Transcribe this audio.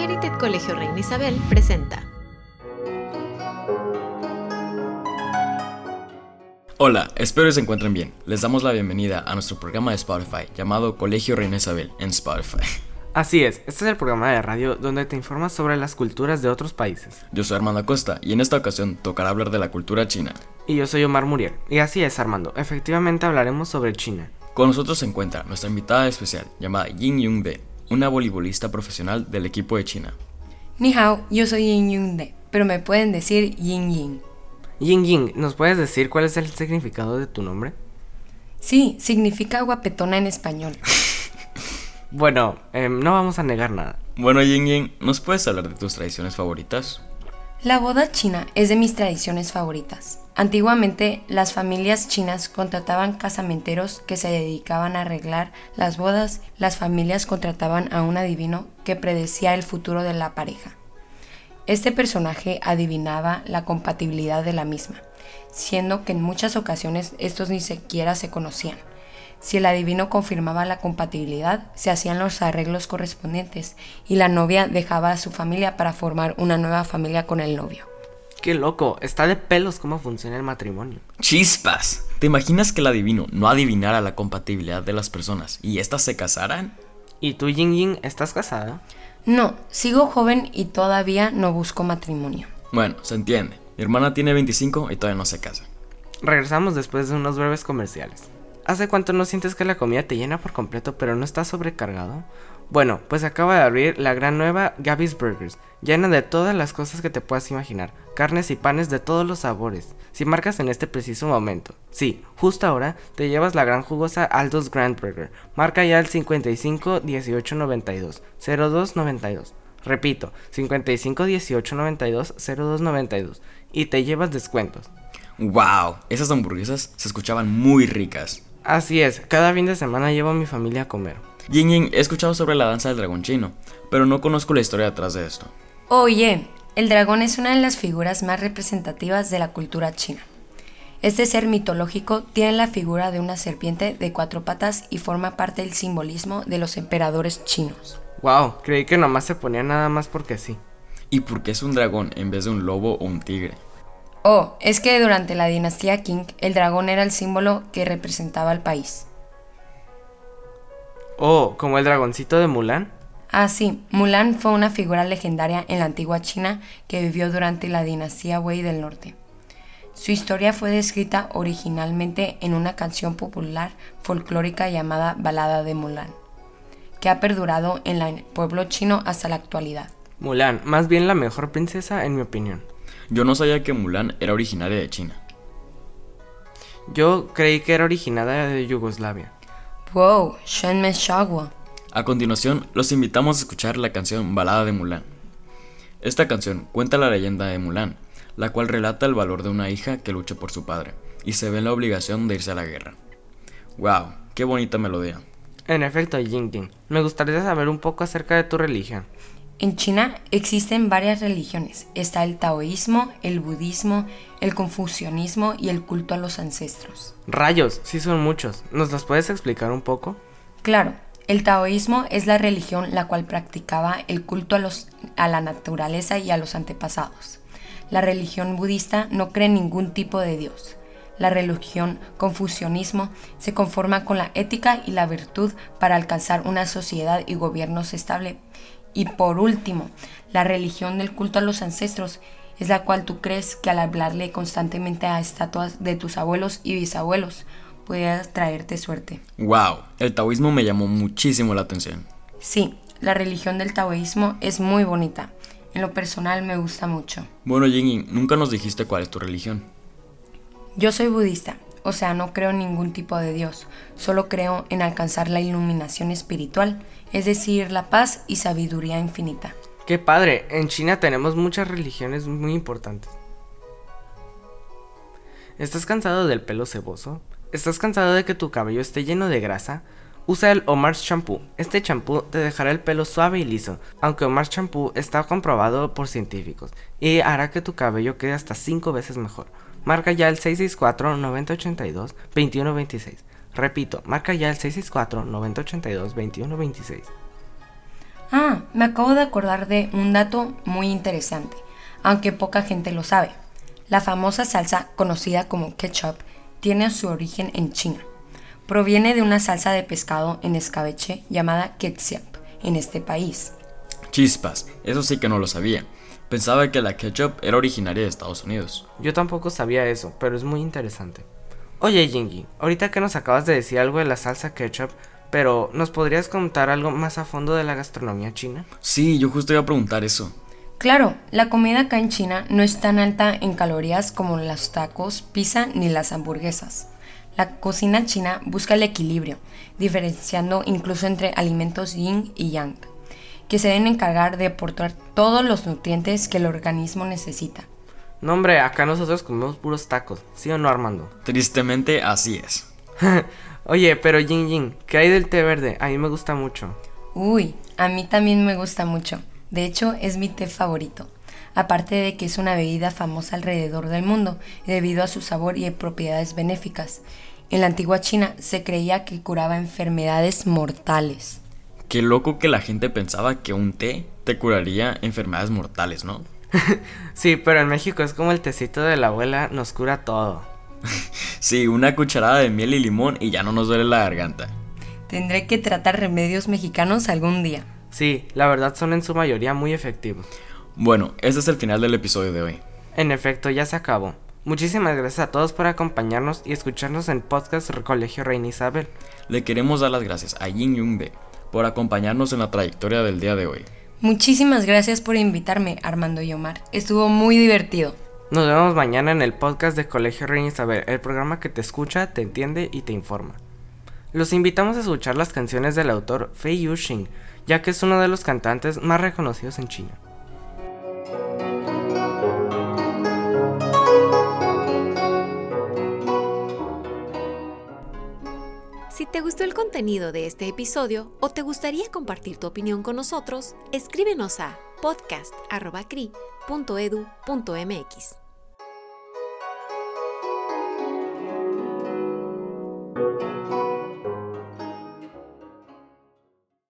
Merited Colegio Reina Isabel presenta. Hola, espero que se encuentren bien. Les damos la bienvenida a nuestro programa de Spotify llamado Colegio Reina Isabel en Spotify. Así es, este es el programa de radio donde te informas sobre las culturas de otros países. Yo soy Armando Acosta y en esta ocasión tocará hablar de la cultura china. Y yo soy Omar Muriel. Y así es, Armando, efectivamente hablaremos sobre China. Con nosotros se encuentra nuestra invitada especial llamada Yin Yung De, una voleibolista profesional del equipo de China. Ni hao, yo soy Yin Yung De, pero me pueden decir Yin Yin. Ying Ying, ¿nos puedes decir cuál es el significado de tu nombre? Sí, significa guapetona en español. Bueno, em, no vamos a negar nada. Bueno, Yin Yin, ¿nos puedes hablar de tus tradiciones favoritas? La boda china es de mis tradiciones favoritas. Antiguamente, las familias chinas contrataban casamenteros que se dedicaban a arreglar las bodas. Las familias contrataban a un adivino que predecía el futuro de la pareja. Este personaje adivinaba la compatibilidad de la misma, siendo que en muchas ocasiones estos ni siquiera se conocían. Si el adivino confirmaba la compatibilidad, se hacían los arreglos correspondientes y la novia dejaba a su familia para formar una nueva familia con el novio. Qué loco, está de pelos cómo funciona el matrimonio. ¡Chispas! ¿Te imaginas que el adivino no adivinara la compatibilidad de las personas y éstas se casaran? ¿Y tú, Ying Ying, estás casada? No, sigo joven y todavía no busco matrimonio. Bueno, se entiende. Mi hermana tiene 25 y todavía no se casa. Regresamos después de unos breves comerciales. ¿Hace cuánto no sientes que la comida te llena por completo pero no estás sobrecargado? Bueno, pues acaba de abrir la gran nueva Gabby's Burgers, llena de todas las cosas que te puedas imaginar, carnes y panes de todos los sabores. Si marcas en este preciso momento, sí, justo ahora, te llevas la gran jugosa Aldo's Grand Burger. Marca ya el 55 18 92 02 92. Repito, 55 18 92 02 92 y te llevas descuentos. ¡Wow! Esas hamburguesas se escuchaban muy ricas. Así es, cada fin de semana llevo a mi familia a comer. Yin Yin, he escuchado sobre la danza del dragón chino, pero no conozco la historia detrás de esto. Oye, el dragón es una de las figuras más representativas de la cultura china. Este ser mitológico tiene la figura de una serpiente de cuatro patas y forma parte del simbolismo de los emperadores chinos. Wow, creí que nomás se ponía nada más porque sí. ¿Y por qué es un dragón en vez de un lobo o un tigre? Oh, es que durante la dinastía Qing el dragón era el símbolo que representaba al país. Oh, como el dragoncito de Mulan. Ah, sí, Mulan fue una figura legendaria en la antigua China que vivió durante la dinastía Wei del Norte. Su historia fue descrita originalmente en una canción popular folclórica llamada Balada de Mulan, que ha perdurado en el pueblo chino hasta la actualidad. Mulan, más bien la mejor princesa en mi opinión. Yo no sabía que Mulan era originaria de China. Yo creí que era originaria de Yugoslavia. Wow, Shenme Shagwa. A continuación, los invitamos a escuchar la canción Balada de Mulan. Esta canción cuenta la leyenda de Mulan, la cual relata el valor de una hija que lucha por su padre y se ve en la obligación de irse a la guerra. ¡Wow! ¡Qué bonita melodía! En efecto, Ying Ying, me gustaría saber un poco acerca de tu religión. En China existen varias religiones. Está el taoísmo, el budismo, el confucianismo y el culto a los ancestros. Rayos, sí son muchos. ¿Nos los puedes explicar un poco? Claro, el taoísmo es la religión la cual practicaba el culto a, los, a la naturaleza y a los antepasados. La religión budista no cree en ningún tipo de dios. La religión confucianismo se conforma con la ética y la virtud para alcanzar una sociedad y gobiernos estable y por último, la religión del culto a los ancestros es la cual tú crees que al hablarle constantemente a estatuas de tus abuelos y bisabuelos puede traerte suerte. ¡Wow! El taoísmo me llamó muchísimo la atención. Sí, la religión del taoísmo es muy bonita. En lo personal me gusta mucho. Bueno, Ying, nunca nos dijiste cuál es tu religión. Yo soy budista, o sea, no creo en ningún tipo de Dios, solo creo en alcanzar la iluminación espiritual es decir, la paz y sabiduría infinita. Qué padre, en China tenemos muchas religiones muy importantes. ¿Estás cansado del pelo ceboso? ¿Estás cansado de que tu cabello esté lleno de grasa? Usa el Omar's Shampoo. Este champú te dejará el pelo suave y liso, aunque Omar's Shampoo está comprobado por científicos y hará que tu cabello quede hasta 5 veces mejor. Marca ya el 664-9082-2126. Repito, marca ya el 664-9082-2126. Ah, me acabo de acordar de un dato muy interesante, aunque poca gente lo sabe. La famosa salsa conocida como ketchup tiene su origen en China. Proviene de una salsa de pescado en escabeche llamada ketchup en este país. Chispas, eso sí que no lo sabía. Pensaba que la ketchup era originaria de Estados Unidos. Yo tampoco sabía eso, pero es muy interesante. Oye, Jingy, ahorita que nos acabas de decir algo de la salsa ketchup, pero ¿nos podrías contar algo más a fondo de la gastronomía china? Sí, yo justo iba a preguntar eso. Claro, la comida acá en China no es tan alta en calorías como los tacos, pizza ni las hamburguesas. La cocina china busca el equilibrio, diferenciando incluso entre alimentos yin y yang, que se deben encargar de aportar todos los nutrientes que el organismo necesita. No, hombre, acá nosotros comemos puros tacos, ¿sí o no, Armando? Tristemente así es. Oye, pero Yin Yin, ¿qué hay del té verde? A mí me gusta mucho. Uy, a mí también me gusta mucho. De hecho, es mi té favorito. Aparte de que es una bebida famosa alrededor del mundo debido a su sabor y propiedades benéficas. En la antigua China se creía que curaba enfermedades mortales. Qué loco que la gente pensaba que un té te curaría enfermedades mortales, ¿no? sí, pero en México es como el tecito de la abuela nos cura todo. sí, una cucharada de miel y limón y ya no nos duele la garganta. Tendré que tratar remedios mexicanos algún día. Sí, la verdad son en su mayoría muy efectivos. Bueno, este es el final del episodio de hoy. En efecto, ya se acabó. Muchísimas gracias a todos por acompañarnos y escucharnos en podcast Colegio Reina Isabel. Le queremos dar las gracias a Yin Yung Be por acompañarnos en la trayectoria del día de hoy. Muchísimas gracias por invitarme, Armando y Omar. Estuvo muy divertido. Nos vemos mañana en el podcast de Colegio Reina Isabel, el programa que te escucha, te entiende y te informa. Los invitamos a escuchar las canciones del autor Fei Yuxing, ya que es uno de los cantantes más reconocidos en China. Si te gustó el contenido de este episodio o te gustaría compartir tu opinión con nosotros, escríbenos a podcast.cri.edu.mx.